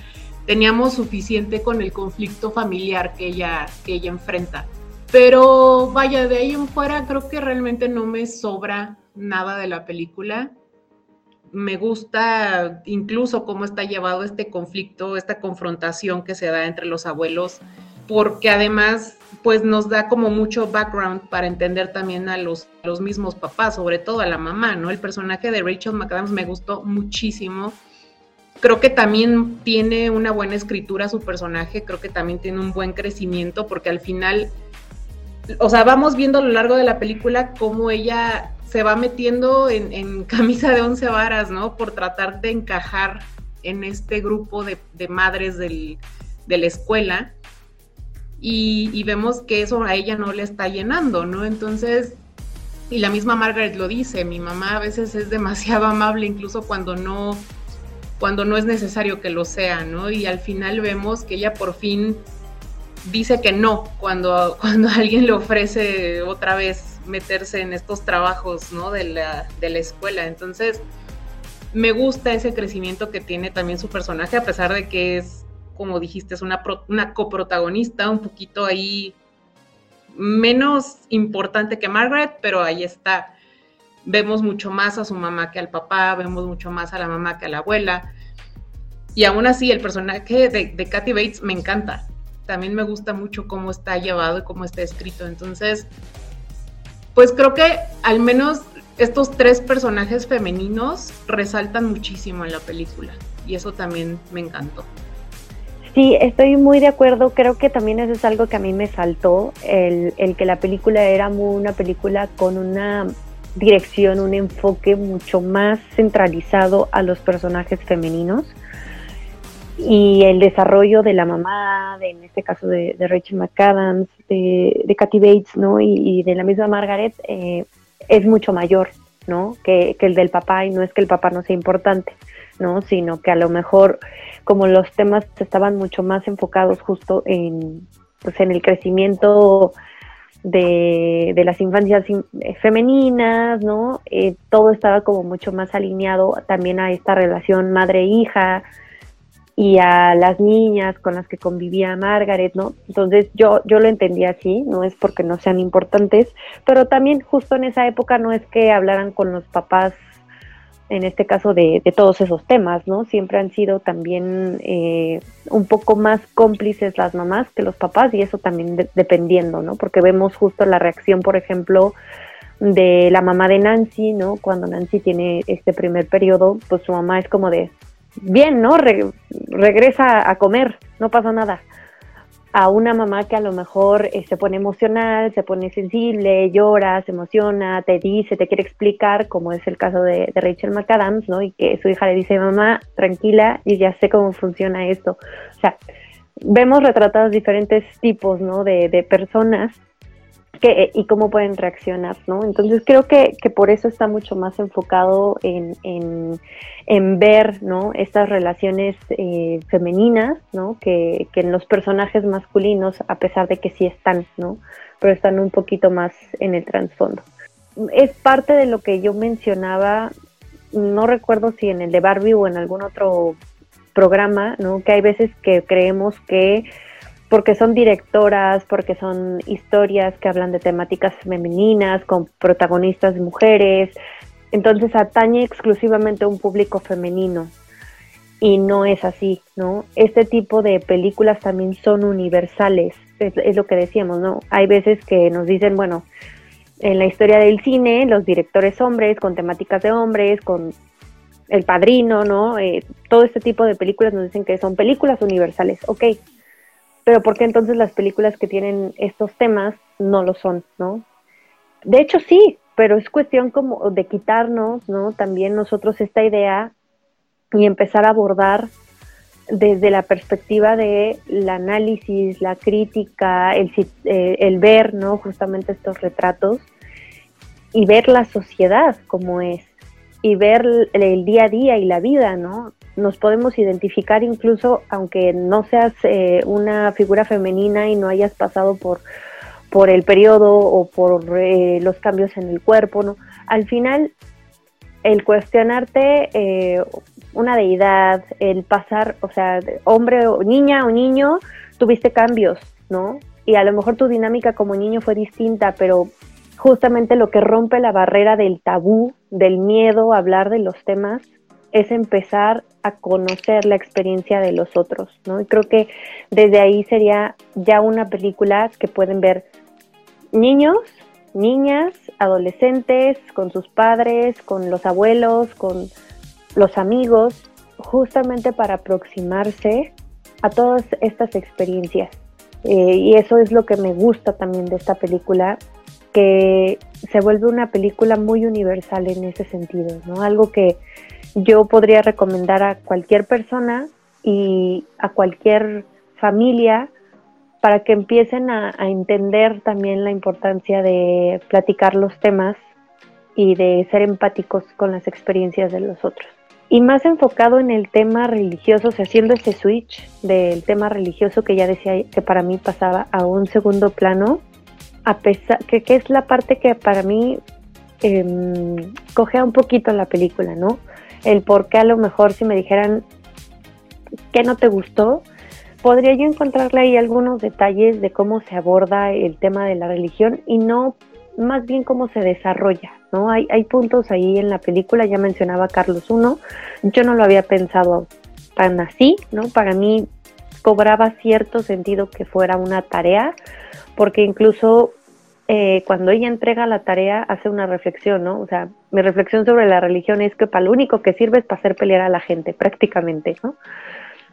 teníamos suficiente con el conflicto familiar que ella, que ella enfrenta. Pero vaya, de ahí en fuera creo que realmente no me sobra nada de la película. me gusta incluso cómo está llevado este conflicto, esta confrontación que se da entre los abuelos, porque además pues nos da como mucho background para entender también a los, los mismos papás, sobre todo a la mamá, ¿no? El personaje de Rachel McAdams me gustó muchísimo. Creo que también tiene una buena escritura su personaje, creo que también tiene un buen crecimiento, porque al final, o sea, vamos viendo a lo largo de la película cómo ella se va metiendo en, <laughs> camisa de once varas, ¿no? Por tratar de encajar en este grupo de, madres de la escuela. Y, vemos que eso a ella no le está llenando, ¿no? Entonces, y la misma Margaret lo dice, mi mamá a veces es demasiado <laughs> amable, incluso cuando no, cuando no es necesario que lo sea, ¿no? Y al final vemos que ella por fin dice que no cuando, <laughs> cuando alguien le ofrece otra vez meterse en estos trabajos ¿no? de, la, de la escuela. Entonces, me gusta ese crecimiento que tiene también su personaje, a pesar de que es, como dijiste, es una, coprotagonista, un poquito ahí menos importante que Margaret, pero ahí está. Vemos mucho más a su mamá que al papá, vemos mucho más a la mamá que a la abuela. Y aún así, el personaje de, de Kathy Bates me encanta. También me gusta mucho cómo está llevado y cómo está escrito. Entonces, pues creo que al menos estos tres personajes femeninos resaltan muchísimo en la película y eso también me encantó. Sí, estoy muy de acuerdo. Creo que también eso es algo que a mí me saltó, el, el que la película era muy una película con una dirección, un enfoque mucho más centralizado a los personajes femeninos y el desarrollo de la mamá, de, en este caso de, Rachel McAdams, de, de Kathy Bates, ¿no? Y, de la misma Margaret, eh, es mucho mayor, ¿no? Que, el del papá, y no es que el papá no sea importante, ¿no? Sino que a lo mejor, como los temas estaban mucho más enfocados justo en, pues, en el crecimiento de, de las infancias eh, femeninas, ¿no? Eh, todo estaba como mucho más alineado también a esta relación madre-hija, y a las niñas con las que convivía Margaret, ¿no? Entonces yo, yo lo entendía así, no es porque no sean importantes, pero también justo en esa época no es que hablaran con los papás, en este caso de, de todos esos temas, ¿no? Siempre han sido también eh, un poco más cómplices las mamás que los papás y eso también dependiendo, ¿no? Porque vemos justo la reacción, por ejemplo, de la mamá de Nancy, ¿no? Cuando Nancy tiene este primer periodo, pues su mamá es como de, bien, ¿no? regresa a comer, no pasa nada. A una mamá que a lo mejor eh, se pone emocional, se pone sensible, llora, se emociona, te dice, te quiere explicar, como es el caso de, Rachel McAdams, ¿no? Y que su hija le dice, mamá, tranquila, y ya sé cómo funciona esto. O sea, vemos retratados diferentes tipos, ¿no? De, de personas que, y cómo pueden reaccionar, ¿no? Entonces creo que, que por eso está mucho más enfocado en, en, ver, ¿no? Estas relaciones eh, femeninas, ¿no? Que, que, en los personajes masculinos, a pesar de que sí están, ¿no? Pero están un poquito más en el trasfondo. Es parte de lo que yo mencionaba, no recuerdo si en el de Barbie o en algún otro programa, ¿no? Que hay veces que creemos que porque son directoras, porque son historias que hablan de temáticas femeninas, con protagonistas mujeres, entonces atañe exclusivamente a un público femenino. Y no es así, ¿no? Este tipo de películas también son universales, es, lo que decíamos, ¿no? Hay veces que nos dicen, bueno, en la historia del cine, los directores hombres, con temáticas de hombres, con El Padrino, ¿no? Eh, todo este tipo de películas nos dicen que son películas universales. Ok, pero ¿por qué entonces las películas que tienen estos temas no lo son, no? De hecho sí, pero es cuestión como de quitarnos, ¿no? También nosotros esta idea y empezar a abordar desde la perspectiva de el análisis, la crítica, el, eh, el ver, ¿no? Justamente estos retratos y ver la sociedad como es y ver el día a día y la vida, ¿no? Nos podemos identificar incluso aunque no seas eh, una figura femenina y no hayas pasado por, por el periodo o por eh, los cambios en el cuerpo, ¿no? Al final, el cuestionarte eh, una deidad, el pasar, o sea, hombre o niña o niño, tuviste cambios, ¿no? Y a lo mejor tu dinámica como niño fue distinta, pero justamente lo que rompe la barrera del tabú, del miedo a hablar de los temas, es empezar a conocer la experiencia de los otros, ¿no? Y creo que desde ahí sería ya una película que pueden ver niños, niñas, adolescentes, con sus padres, con los abuelos, con los amigos, justamente para aproximarse a todas estas experiencias. Eh, y eso es lo que me gusta también de esta película, que se vuelve una película muy universal en ese sentido, ¿no? Algo que yo podría recomendar a cualquier persona y a cualquier familia para que empiecen a, entender también la importancia de platicar los temas y de ser empáticos con las experiencias de los otros. Y más enfocado en el tema religioso, o sea, haciendo ese switch del tema religioso que ya decía que para mí pasaba a un segundo plano, a pesar que, que es la parte que para mí eh, cogea un poquito la película, ¿no? El por qué a lo mejor si me dijeran que no te gustó, podría yo encontrarle ahí algunos detalles de cómo se aborda el tema de la religión y no más bien cómo se desarrolla, ¿no? Hay, hay puntos ahí en la película, ya mencionaba Carlos I, yo no lo había pensado tan así, ¿no? Para mí cobraba cierto sentido que fuera una tarea, porque incluso eh, cuando ella entrega la tarea hace una reflexión, ¿no? O sea, mi reflexión sobre la religión es que para lo único que sirve es para hacer pelear a la gente, prácticamente, ¿no?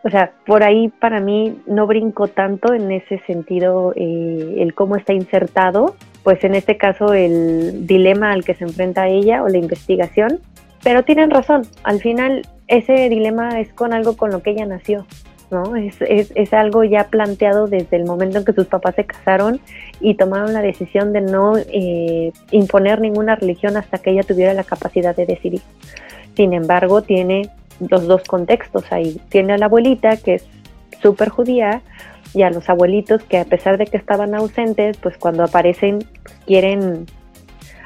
O sea, por ahí para mí no brinco tanto en ese sentido eh, el cómo está insertado, pues en este caso el dilema al que se enfrenta ella o la investigación, pero tienen razón, al final ese dilema es con algo con lo que ella nació, ¿no? Es, es, es, algo ya planteado desde el momento en que sus papás se casaron y tomaron la decisión de no eh, imponer ninguna religión hasta que ella tuviera la capacidad de decidir. Sin embargo, tiene los dos contextos ahí. Tiene a la abuelita, que es súper judía, y a los abuelitos que a pesar de que estaban ausentes, pues cuando aparecen pues, quieren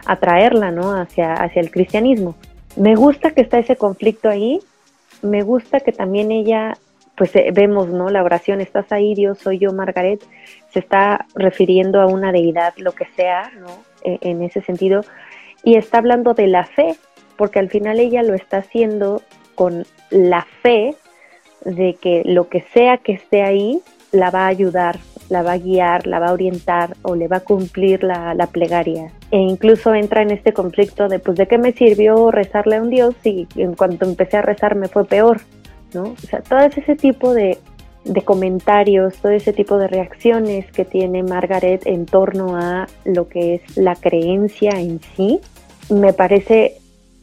atraerla, ¿no? Hacia, hacia el cristianismo. Me gusta que está ese conflicto ahí, me gusta que también ella pues eh, vemos, ¿no? La oración, estás ahí, Dios, soy yo, Margaret, se está refiriendo a una deidad, lo que sea, ¿no? E, en ese sentido, y está hablando de la fe, porque al final ella lo está haciendo con la fe de que lo que sea que esté ahí la va a ayudar, la va a guiar, la va a orientar o le va a cumplir la, la, plegaria. E incluso entra en este conflicto de, pues, ¿de qué me sirvió rezarle a un Dios si en cuanto empecé a rezar me fue peor? O sea, todo ese tipo de, comentarios, todo ese tipo de reacciones que tiene Margaret en torno a lo que es la creencia en sí, me parece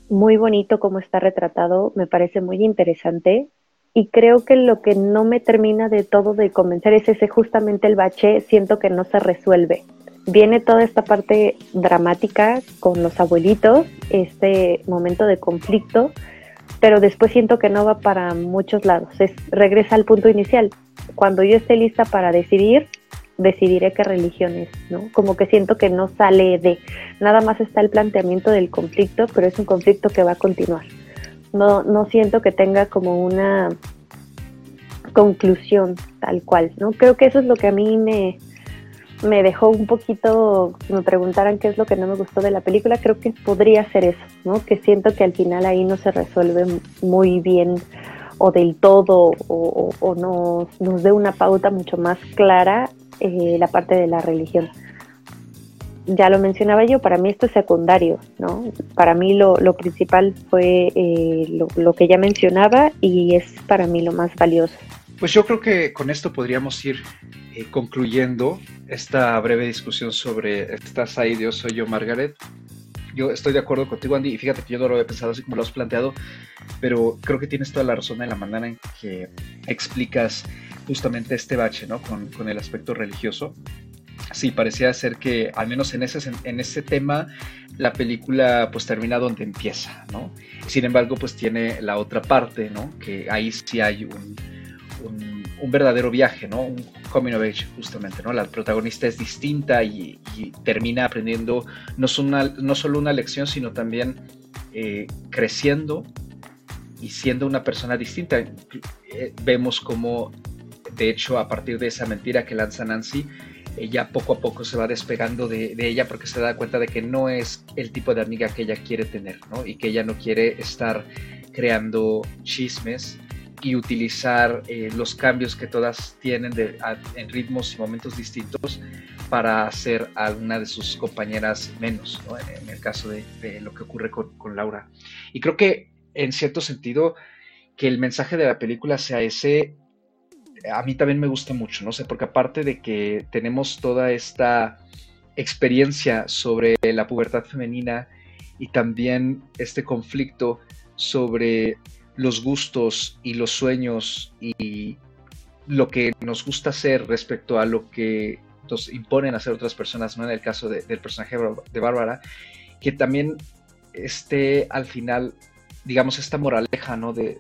muy bonito cómo está retratado, me parece muy interesante y creo que lo que no me termina de todo de convencer es ese justamente el bache, siento que no se resuelve. Viene toda esta parte dramática con los abuelitos, este momento de conflicto, pero después siento que no va para muchos lados. Es, regresa al punto inicial. Cuando yo esté lista para decidir, decidiré qué religión es, ¿no? Como que siento que no sale de, nada más está el planteamiento del conflicto, pero es un conflicto que va a continuar. No, no siento que tenga como una conclusión tal cual, ¿no? Creo que eso es lo que a mí me, me dejó un poquito, si me preguntaran qué es lo que no me gustó de la película, creo que podría ser eso, ¿no? Que siento que al final ahí no se resuelve muy bien o del todo o, no, nos dé una pauta mucho más clara eh, la parte de la religión. Ya lo mencionaba yo, para mí esto es secundario, ¿no? Para mí lo, principal fue eh, lo, lo que ya mencionaba y es para mí lo más valioso. Pues yo creo que con esto podríamos ir eh, concluyendo esta breve discusión sobre ¿Estás ahí, Dios, soy yo, Margaret? Yo estoy de acuerdo contigo, Andy, y fíjate que yo no lo había pensado así como lo has planteado, pero creo que tienes toda la razón en la manera en que explicas justamente este bache, ¿no? Con, con el aspecto religioso. Sí, parecía ser que, al menos en ese, en ese tema, la película pues termina donde empieza, ¿no? Sin embargo, pues tiene la otra parte, ¿no? Que ahí sí hay un, un, verdadero viaje, ¿no? Un coming of age, justamente, ¿no? La protagonista es distinta y, termina aprendiendo no, solo una lección, sino también eh, creciendo y siendo una persona distinta. Eh, vemos como, de hecho, a partir de esa mentira que lanza Nancy, ella poco a poco se va despegando de, de, ella porque se da cuenta de que no es el tipo de amiga que ella quiere tener, ¿no? Y que ella no quiere estar creando chismes y utilizar eh, los cambios que todas tienen en ritmos y momentos distintos para hacer a una de sus compañeras menos, en, el caso de, lo que ocurre con, con, Laura. Y creo que en cierto sentido que el mensaje de la película sea ese, a mí también me gusta mucho, no sé, porque aparte de que tenemos toda esta experiencia sobre la pubertad femenina y también este conflicto sobre los gustos y los sueños y lo que nos gusta hacer respecto a lo que nos imponen hacer otras personas, ¿no? En el caso del personaje de Bárbara, que también esté al final, digamos, esta moraleja, ¿no? De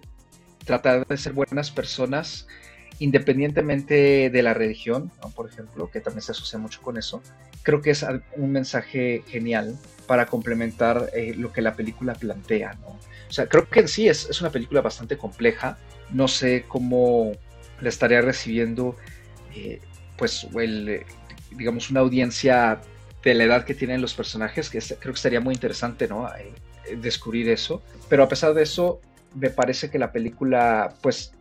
tratar de ser buenas personas independientemente de la religión, por ejemplo, que también se asocia mucho con eso, creo que es un mensaje genial para complementar eh, lo que la película plantea. O sea, creo que en sí es, es, una película bastante compleja. No sé cómo la estaría recibiendo, eh, pues, el, digamos, una audiencia de la edad que tienen los personajes, que creo que estaría muy interesante, ¿no? Eh, descubrir eso. Pero a pesar de eso, me parece que la película, pues,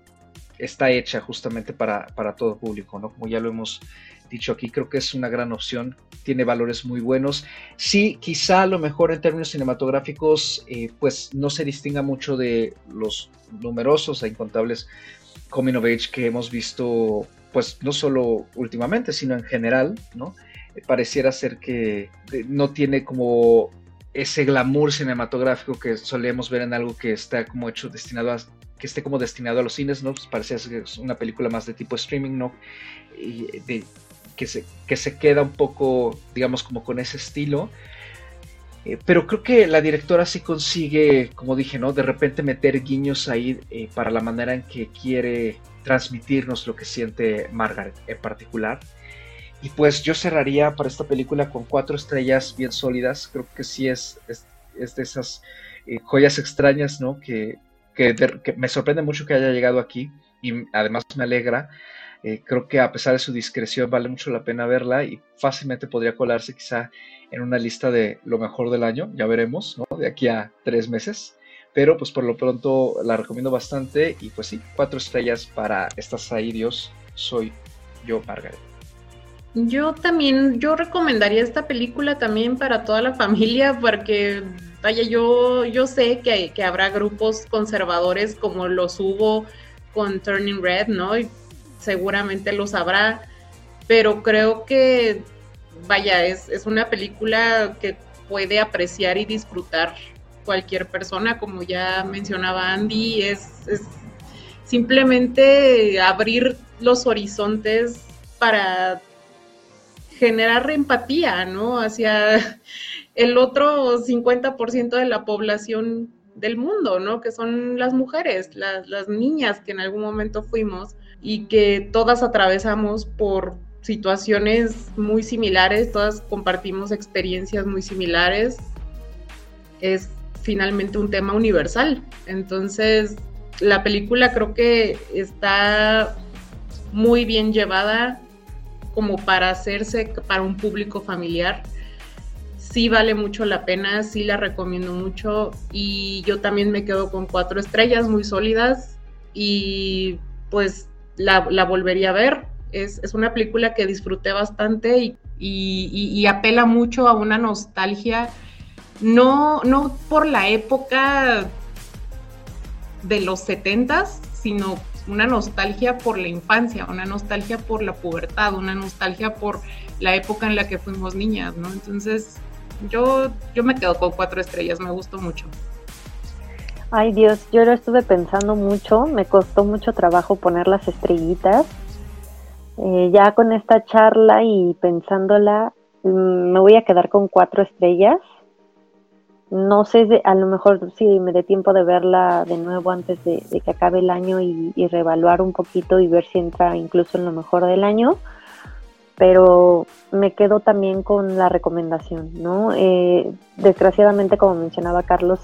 está hecha justamente para, para todo público, ¿no? Como ya lo hemos dicho aquí, creo que es una gran opción, tiene valores muy buenos. Sí, quizá a lo mejor en términos cinematográficos, eh, pues no se distinga mucho de los numerosos e incontables coming of age que hemos visto, pues no solo últimamente, sino en general, ¿no? Eh, pareciera ser que eh, no tiene como ese glamour cinematográfico que solemos ver en algo que está como hecho destinado a que esté como destinado a los cines, ¿no? Pues parecía que es una película más de tipo streaming, ¿no? Y de, que, se, que se queda un poco, digamos, como con ese estilo. Eh, pero creo que la directora sí consigue, como dije, ¿no? De repente meter guiños ahí eh, para la manera en que quiere transmitirnos lo que siente Margaret en particular. Y pues yo cerraría para esta película con cuatro estrellas bien sólidas. Creo que sí es, es, de esas eh, joyas extrañas, ¿no? Que, que, me sorprende mucho que haya llegado aquí y además me alegra. Eh, creo que a pesar de su discreción vale mucho la pena verla y fácilmente podría colarse quizá en una lista de lo mejor del año, ya veremos, ¿no? De aquí a tres meses. Pero pues por lo pronto la recomiendo bastante y pues sí, cuatro estrellas para Estás ahí Dios, soy yo Margaret. Yo también, yo recomendaría esta película también para toda la <laughs> familia porque Vaya, yo, yo sé que, que habrá grupos conservadores como los hubo con Turning Red, ¿no? Y seguramente los habrá, pero creo que, vaya, es, es una película que puede apreciar y disfrutar cualquier persona, como ya mencionaba Andy, es, es simplemente abrir los horizontes para generar empatía, ¿no? Hacia el otro 50% de la población del mundo, ¿no? Que son las mujeres, las, niñas que en algún momento fuimos y que todas atravesamos por situaciones muy similares, todas compartimos experiencias muy similares. Es finalmente un tema universal. Entonces, la película creo que está muy bien llevada como para hacerse para un público familiar sí vale mucho la pena, sí la recomiendo mucho y yo también me quedo con cuatro estrellas muy sólidas y pues la, volvería a ver. Es, una película que disfruté bastante y, apela mucho a una nostalgia, no, no por la época de los setentas, sino una nostalgia por la infancia, una nostalgia por la pubertad, una nostalgia por la época en la que fuimos niñas, ¿no? Entonces, yo, yo me quedo con cuatro estrellas, me gustó mucho. Ay Dios, yo lo estuve pensando mucho, me costó mucho trabajo poner las estrellitas. Eh, ya con esta charla y pensándola, mm, me voy a quedar con cuatro estrellas. No sé, a lo mejor sí me dé tiempo de verla de nuevo antes de, que acabe el año y, y, reevaluar un poquito y ver si entra incluso en lo mejor del año pero me quedo también con la recomendación, ¿no? Eh, desgraciadamente, como mencionaba Carlos,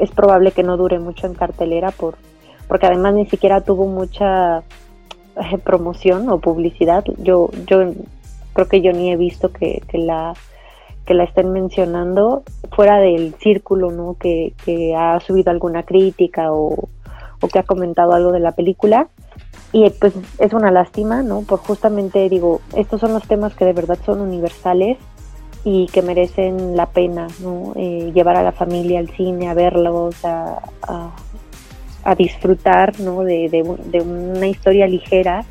es probable que no dure mucho en cartelera por, porque además ni siquiera tuvo mucha eh, promoción o publicidad. Yo, yo creo que yo ni he visto que, la que la estén mencionando. fuera del círculo, ¿no? Que, que ha subido alguna crítica o, o, que ha comentado algo de la película. Y pues es una lástima, ¿no? Por justamente digo, estos son los temas que de verdad son universales y que merecen la pena, ¿no? Eh, llevar a la familia al cine, a verlos, a, a, disfrutar, ¿no? De, de, de una historia ligera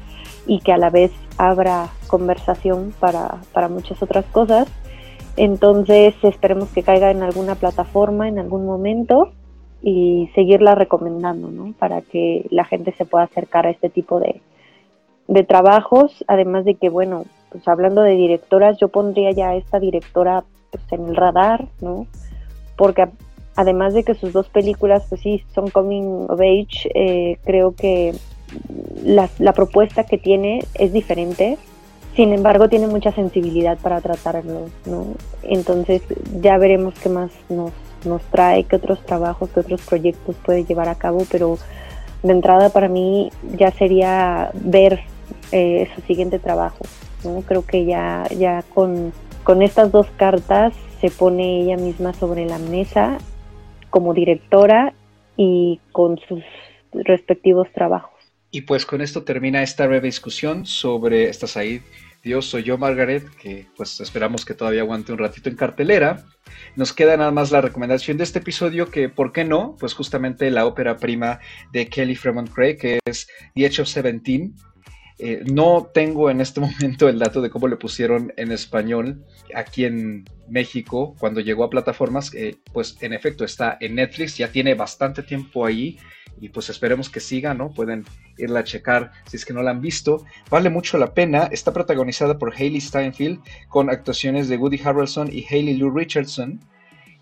y que a la vez abra conversación para, para muchas otras cosas. Entonces esperemos que caiga en alguna plataforma en algún momento y seguirla recomendando, ¿no? Para que la gente se pueda acercar a este tipo de, de trabajos, además de que, bueno, pues hablando de directoras, yo pondría ya a esta directora pues, en el radar, ¿no? Porque además de que sus dos películas, pues sí, son coming of age, eh, creo que la, la, propuesta que tiene es diferente, sin embargo tiene mucha sensibilidad para tratarlo, ¿no? Entonces ya veremos qué más nos, nos trae, qué otros trabajos, qué otros proyectos puede llevar a cabo, pero de entrada para mí ya sería ver eh, su siguiente trabajo, ¿no? Creo que ya, ya con, con estas dos cartas se pone ella misma sobre la mesa como directora y con sus respectivos trabajos. Y pues con esto termina esta breve discusión sobre Estás ahí, Dios, soy yo, Margaret, que pues esperamos que todavía aguante un ratito en cartelera. Nos queda nada más la recomendación de este episodio, que, ¿por qué no? Pues justamente la ópera prima de Kelly Fremont Craig, que es The Edge of Seventeen, eh, no tengo en este <laughs> momento el dato de cómo le pusieron en español aquí en México cuando llegó a plataformas. pues en efecto está en Netflix, ya tiene bastante tiempo ahí y pues esperemos que siga, ¿no? Pueden irla a checar si es que no la han visto. Vale mucho la pena. Está protagonizada por Hayley Steinfeld con actuaciones de Woody Harrelson y Hayley Lou Richardson.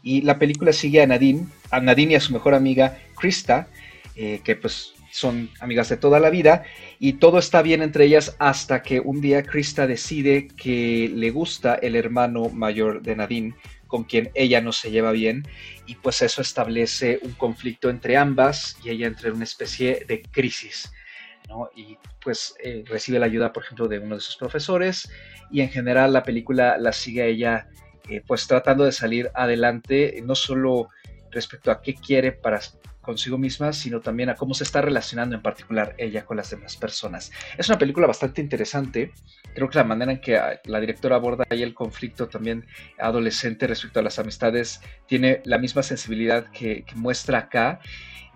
Y la película sigue a Nadine, a Nadine y a su mejor amiga Krista, eh, que pues son amigas de toda la vida y todo está bien entre ellas hasta que un día Krista decide que le gusta el hermano mayor de Nadine con quien ella no se lleva bien y pues eso establece un conflicto entre ambas y ella entra en una especie de crisis. ¿no? Y pues eh, recibe la ayuda, por ejemplo, de uno de sus profesores y en general la película la sigue ella eh, pues tratando de salir adelante, no solo respecto a qué quiere para consigo misma, sino también a cómo se está relacionando en particular ella con las demás personas. Es una película bastante interesante. Creo que la manera en que ah, la directora aborda ahí el conflicto también adolescente respecto a las amistades tiene la misma sensibilidad que, muestra acá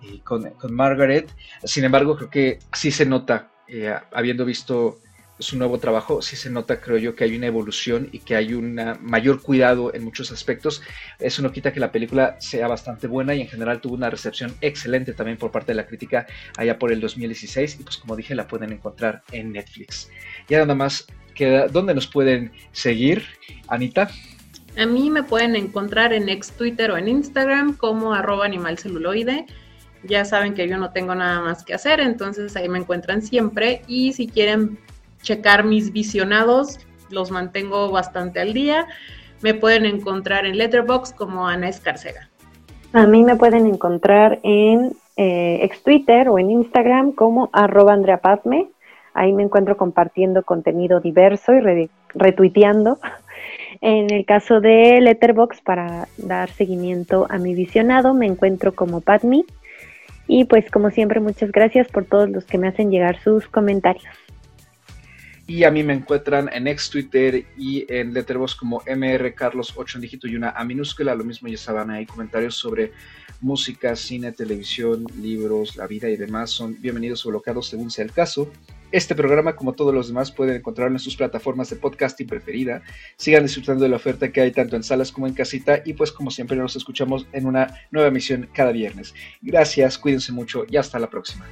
eh, con, Margaret. Sin embargo, creo que sí se nota, eh, habiendo visto su nuevo trabajo, sí se nota, creo yo, que hay una evolución y que hay un mayor cuidado en muchos aspectos. Eso no quita que la película sea bastante buena y en general tuvo una recepción excelente también por parte de la crítica allá por el 2016 y pues como dije la pueden encontrar en Netflix. Ya nada más queda, ¿dónde nos pueden seguir, Anita? A mí me pueden encontrar en ex Twitter o en Instagram como arroba animalceluloide. Ya saben que yo no tengo nada más que hacer, entonces ahí me encuentran siempre. Y si quieren checar mis visionados, los mantengo bastante al día. Me pueden encontrar en Letterbox como Ana Escarcega. A mí me pueden encontrar en eh, ex Twitter o en Instagram como arroba Andrea Ahí me encuentro compartiendo contenido diverso y retuiteando. <laughs> En el caso de Letterbox, para dar seguimiento a mi visionado, me encuentro como Patmi. Y pues como siempre, muchas gracias por todos los que me hacen llegar sus comentarios. Y a mí me encuentran en ex Twitter y en Letterboxd como mrcarlos8 en dígito y una A minúscula. Lo mismo ya saben ahí comentarios sobre música, cine, televisión, libros, la vida y demás. Son bienvenidos o bloqueados según sea el caso. Este programa, como todos los demás, pueden encontrarlo en sus plataformas de podcasting preferida. Sigan disfrutando de la oferta que hay tanto en salas como en casita. Y pues como siempre nos escuchamos en una nueva emisión cada viernes. Gracias, cuídense mucho y hasta la próxima.